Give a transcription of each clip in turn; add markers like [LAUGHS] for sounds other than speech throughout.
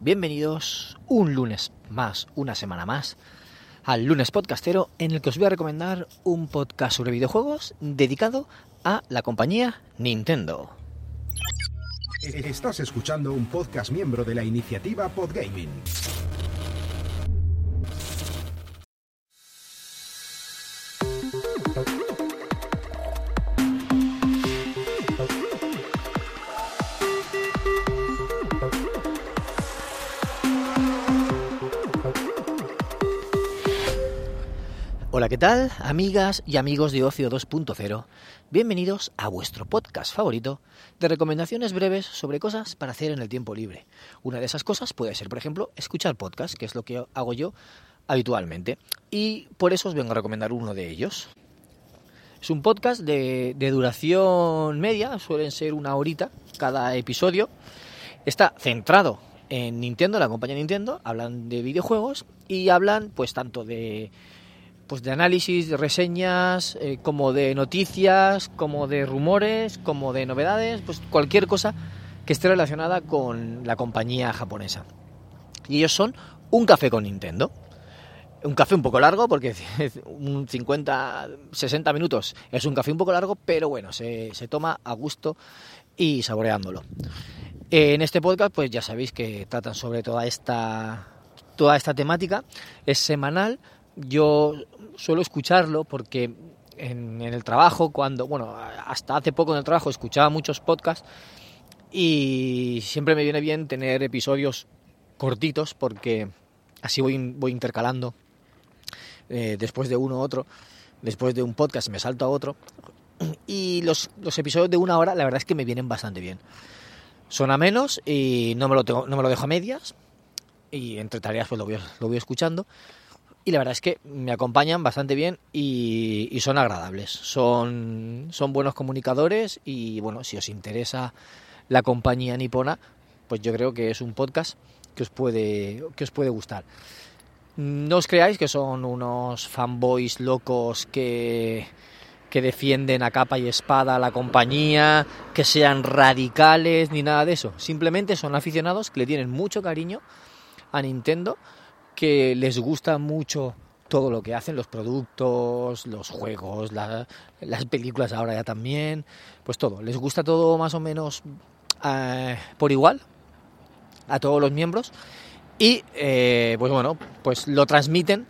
Bienvenidos un lunes más, una semana más, al lunes podcastero en el que os voy a recomendar un podcast sobre videojuegos dedicado a la compañía Nintendo. Estás escuchando un podcast miembro de la iniciativa Podgaming. Hola, ¿qué tal? Amigas y amigos de Ocio 2.0, bienvenidos a vuestro podcast favorito de recomendaciones breves sobre cosas para hacer en el tiempo libre. Una de esas cosas puede ser, por ejemplo, escuchar podcast, que es lo que hago yo habitualmente. Y por eso os vengo a recomendar uno de ellos. Es un podcast de, de duración media, suelen ser una horita cada episodio. Está centrado en Nintendo, la compañía Nintendo, hablan de videojuegos y hablan pues tanto de pues de análisis, de reseñas, eh, como de noticias, como de rumores, como de novedades, pues cualquier cosa que esté relacionada con la compañía japonesa. Y ellos son un café con Nintendo. Un café un poco largo, porque [LAUGHS] un 50, 60 minutos es un café un poco largo, pero bueno, se, se toma a gusto y saboreándolo. En este podcast, pues ya sabéis que tratan sobre toda esta, toda esta temática. Es semanal, yo suelo escucharlo porque en, el trabajo, cuando, bueno, hasta hace poco en el trabajo escuchaba muchos podcasts y siempre me viene bien tener episodios cortitos porque así voy, voy intercalando eh, después de uno otro, después de un podcast me salto a otro y los, los, episodios de una hora la verdad es que me vienen bastante bien. Son a menos y no me lo, tengo, no me lo dejo a medias y entre tareas pues lo voy, lo voy escuchando y la verdad es que me acompañan bastante bien y, son agradables. Son, son buenos comunicadores y bueno, si os interesa la compañía nipona, pues yo creo que es un podcast que os puede, que os puede gustar. No os creáis que son unos fanboys locos que, que defienden a capa y espada a la compañía, que sean radicales ni nada de eso. Simplemente son aficionados que le tienen mucho cariño a Nintendo que les gusta mucho todo lo que hacen, los productos, los juegos, la, las películas ahora ya también, pues todo, les gusta todo más o menos eh, por igual a todos los miembros y eh, pues bueno, pues lo transmiten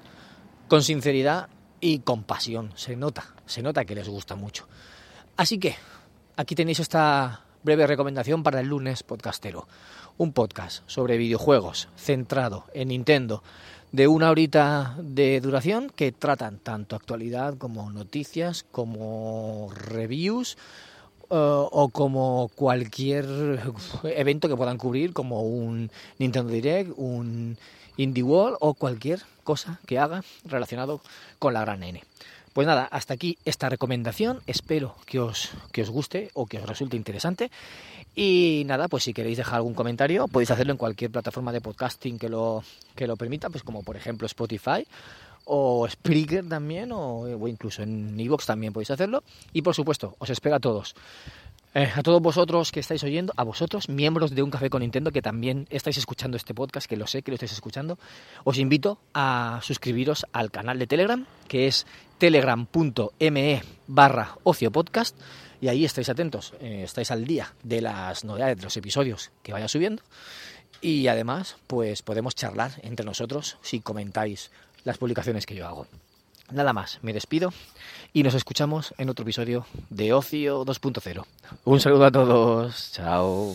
con sinceridad y con pasión, se nota, se nota que les gusta mucho. Así que aquí tenéis esta breve recomendación para el lunes podcastero un podcast sobre videojuegos centrado en Nintendo de una horita de duración que tratan tanto actualidad como noticias, como reviews uh, o como cualquier evento que puedan cubrir, como un Nintendo Direct, un Indie World o cualquier cosa que haga relacionado con la gran N. Pues nada, hasta aquí esta recomendación. Espero que os, que os guste o que os resulte interesante. Y nada, pues si queréis dejar algún comentario, podéis hacerlo en cualquier plataforma de podcasting que lo, que lo permita, pues como por ejemplo Spotify o Spreaker también, o, o incluso en Evox también podéis hacerlo. Y por supuesto, os espero a todos. Eh, a todos vosotros que estáis oyendo, a vosotros, miembros de Un Café con Nintendo, que también estáis escuchando este podcast, que lo sé que lo estáis escuchando, os invito a suscribiros al canal de Telegram, que es telegram.me barra ocio podcast, y ahí estáis atentos, eh, estáis al día de las novedades de los episodios que vaya subiendo, y además, pues podemos charlar entre nosotros si comentáis las publicaciones que yo hago. Nada más, me despido y nos escuchamos en otro episodio de Ocio 2.0. Un saludo a todos, chao.